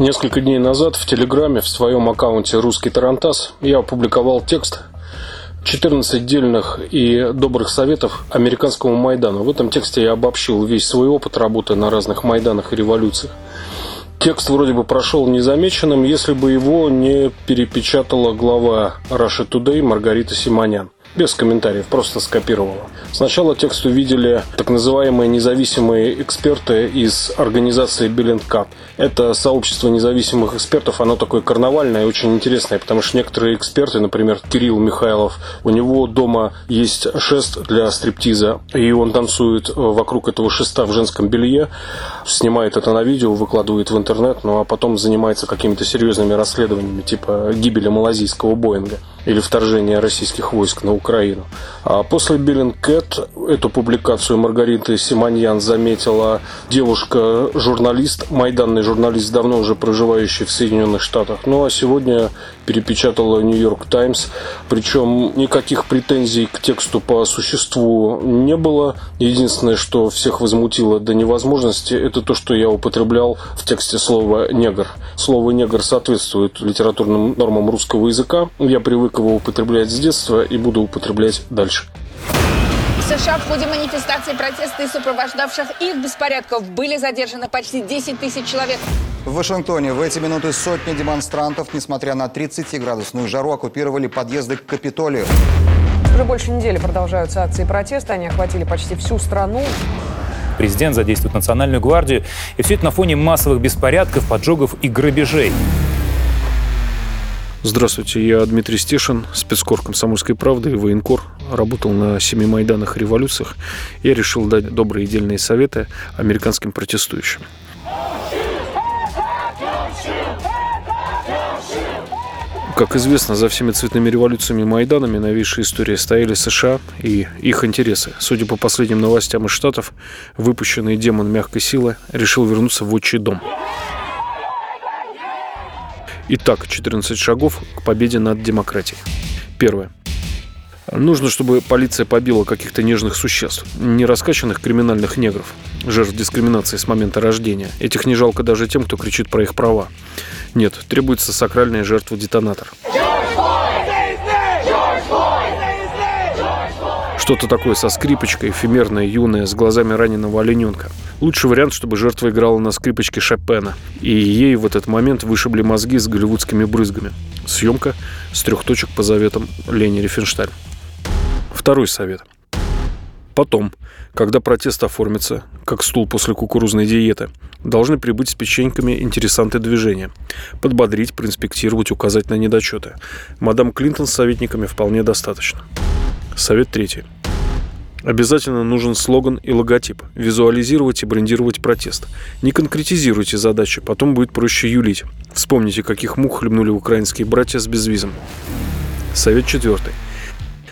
Несколько дней назад в Телеграме в своем аккаунте «Русский Тарантас» я опубликовал текст 14 дельных и добрых советов американскому Майдану. В этом тексте я обобщил весь свой опыт работы на разных Майданах и революциях. Текст вроде бы прошел незамеченным, если бы его не перепечатала глава Russia Today Маргарита Симонян. Без комментариев, просто скопировала. Сначала текст увидели так называемые независимые эксперты из организации Cup. Это сообщество независимых экспертов, оно такое карнавальное и очень интересное, потому что некоторые эксперты, например, Кирилл Михайлов, у него дома есть шест для стриптиза, и он танцует вокруг этого шеста в женском белье, снимает это на видео, выкладывает в интернет, ну а потом занимается какими-то серьезными расследованиями, типа гибели малазийского Боинга или вторжения российских войск на Украину. А после Беллинкет эту публикацию Маргариты Симоньян заметила девушка-журналист, майданный журналист, давно уже проживающий в Соединенных Штатах. Ну а сегодня перепечатала Нью-Йорк Таймс. Причем никаких претензий к тексту по существу не было. Единственное, что всех возмутило до невозможности, это то, что я употреблял в тексте слово «негр». Слово «негр» соответствует литературным нормам русского языка. Я привык его употреблять с детства и буду употреблять дальше. В США в ходе манифестации протеста и сопровождавших их беспорядков были задержаны почти 10 тысяч человек. В Вашингтоне в эти минуты сотни демонстрантов, несмотря на 30-градусную жару, оккупировали подъезды к Капитолию. Уже больше недели продолжаются акции протеста. Они охватили почти всю страну. Президент задействует национальную гвардию. И все это на фоне массовых беспорядков, поджогов и грабежей. Здравствуйте, я Дмитрий Стешин, спецкор «Комсомольской правды» и военкор. Работал на семи Майданах и революциях. Я решил дать добрые дельные советы американским протестующим. Как известно, за всеми цветными революциями и Майданами новейшей истории стояли США и их интересы. Судя по последним новостям из Штатов, выпущенный демон мягкой силы решил вернуться в отчий дом. Итак, 14 шагов к победе над демократией. Первое. Нужно, чтобы полиция побила каких-то нежных существ, не раскачанных криминальных негров, жертв дискриминации с момента рождения. Этих не жалко даже тем, кто кричит про их права. Нет, требуется сакральная жертва-детонатор. Что-то такое со скрипочкой, эфемерное, юное, с глазами раненого олененка. Лучший вариант, чтобы жертва играла на скрипочке Шопена, и ей в этот момент вышибли мозги с голливудскими брызгами. Съемка с трех точек по заветам Лени Рифеншталь. Второй совет. Потом, когда протест оформится, как стул после кукурузной диеты, должны прибыть с печеньками интересанты движения. Подбодрить, проинспектировать, указать на недочеты. Мадам Клинтон с советниками вполне достаточно. Совет третий. Обязательно нужен слоган и логотип. Визуализировать и брендировать протест. Не конкретизируйте задачи, потом будет проще юлить. Вспомните, каких мух хлебнули украинские братья с безвизом. Совет четвертый.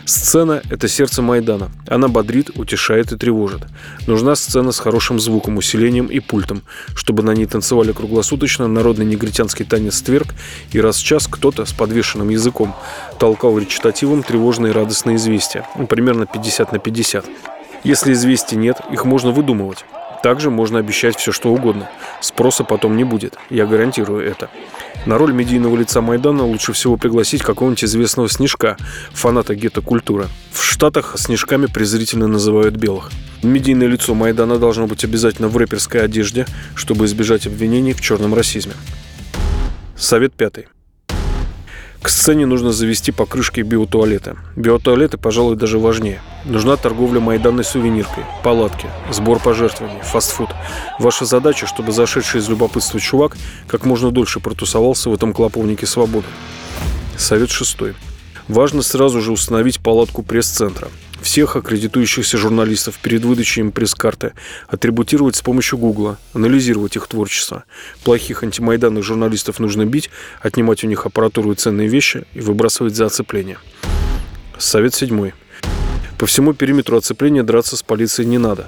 Сцена – это сердце Майдана. Она бодрит, утешает и тревожит. Нужна сцена с хорошим звуком, усилением и пультом, чтобы на ней танцевали круглосуточно народный негритянский танец тверк, и раз в час кто-то с подвешенным языком толкал речитативом тревожные радостные известия, ну, примерно 50 на 50. Если известий нет, их можно выдумывать. Также можно обещать все, что угодно. Спроса потом не будет, я гарантирую это. На роль медийного лица Майдана лучше всего пригласить какого-нибудь известного снежка, фаната гетто-культуры. В Штатах снежками презрительно называют белых. Медийное лицо Майдана должно быть обязательно в рэперской одежде, чтобы избежать обвинений в черном расизме. Совет пятый. К сцене нужно завести покрышки биотуалета. Биотуалеты, пожалуй, даже важнее. Нужна торговля майданной сувениркой, палатки, сбор пожертвований, фастфуд. Ваша задача, чтобы зашедший из любопытства чувак как можно дольше протусовался в этом клоповнике свободы. Совет шестой. Важно сразу же установить палатку пресс-центра всех аккредитующихся журналистов перед выдачей им пресс-карты, атрибутировать с помощью Гугла, анализировать их творчество. Плохих антимайданных журналистов нужно бить, отнимать у них аппаратуру и ценные вещи и выбрасывать за оцепление. Совет седьмой. По всему периметру оцепления драться с полицией не надо.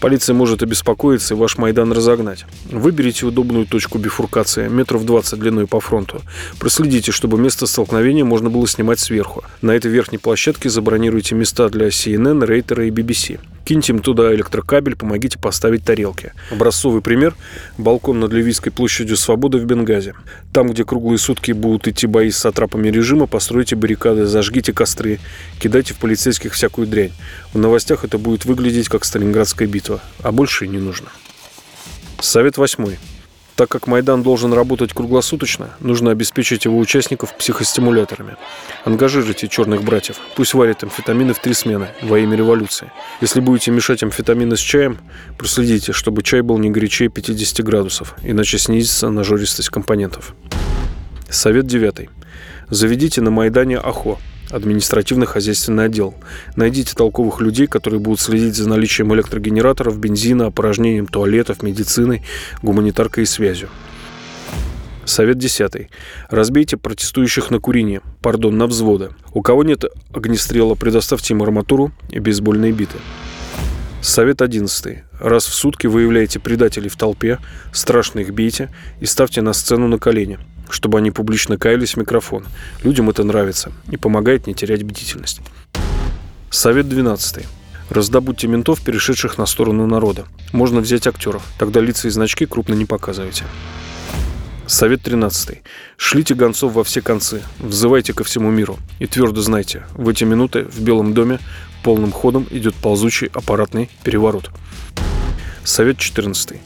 Полиция может обеспокоиться и ваш Майдан разогнать. Выберите удобную точку бифуркации, метров 20 длиной по фронту. Проследите, чтобы место столкновения можно было снимать сверху. На этой верхней площадке забронируйте места для CNN, Рейтера и BBC. Киньте им туда электрокабель, помогите поставить тарелки. Образцовый пример – балкон над Ливийской площадью Свободы в Бенгазе. Там, где круглые сутки будут идти бои с сатрапами режима, постройте баррикады, зажгите костры, кидайте в полицейских всякую дрянь. В новостях это будет выглядеть как Сталинградская битва, а больше и не нужно. Совет восьмой. Так как Майдан должен работать круглосуточно, нужно обеспечить его участников психостимуляторами. Ангажируйте черных братьев, пусть варят амфетамины в три смены во имя революции. Если будете мешать амфетамины с чаем, проследите, чтобы чай был не горячее 50 градусов, иначе снизится нажористость компонентов. Совет девятый. Заведите на Майдане АХО, административно-хозяйственный отдел. Найдите толковых людей, которые будут следить за наличием электрогенераторов, бензина, опорожнением туалетов, медициной, гуманитаркой и связью. Совет 10. Разбейте протестующих на курение, пардон, на взводы. У кого нет огнестрела, предоставьте им арматуру и бейсбольные биты. Совет 11. Раз в сутки выявляете предателей в толпе, страшно их бейте и ставьте на сцену на колени, чтобы они публично каялись в микрофон. Людям это нравится и помогает не терять бдительность. Совет 12. Раздобудьте ментов, перешедших на сторону народа. Можно взять актеров, тогда лица и значки крупно не показывайте. Совет 13. Шлите гонцов во все концы, взывайте ко всему миру. И твердо знайте, в эти минуты в Белом доме полным ходом идет ползучий аппаратный переворот. Совет 14.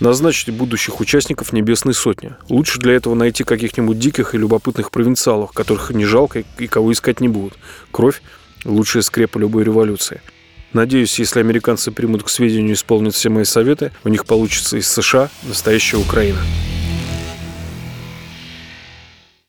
Назначьте будущих участников Небесной Сотни. Лучше для этого найти каких-нибудь диких и любопытных провинциалов, которых не жалко и кого искать не будут. Кровь – лучшая скрепа любой революции. Надеюсь, если американцы примут к сведению и исполнят все мои советы, у них получится из США настоящая Украина.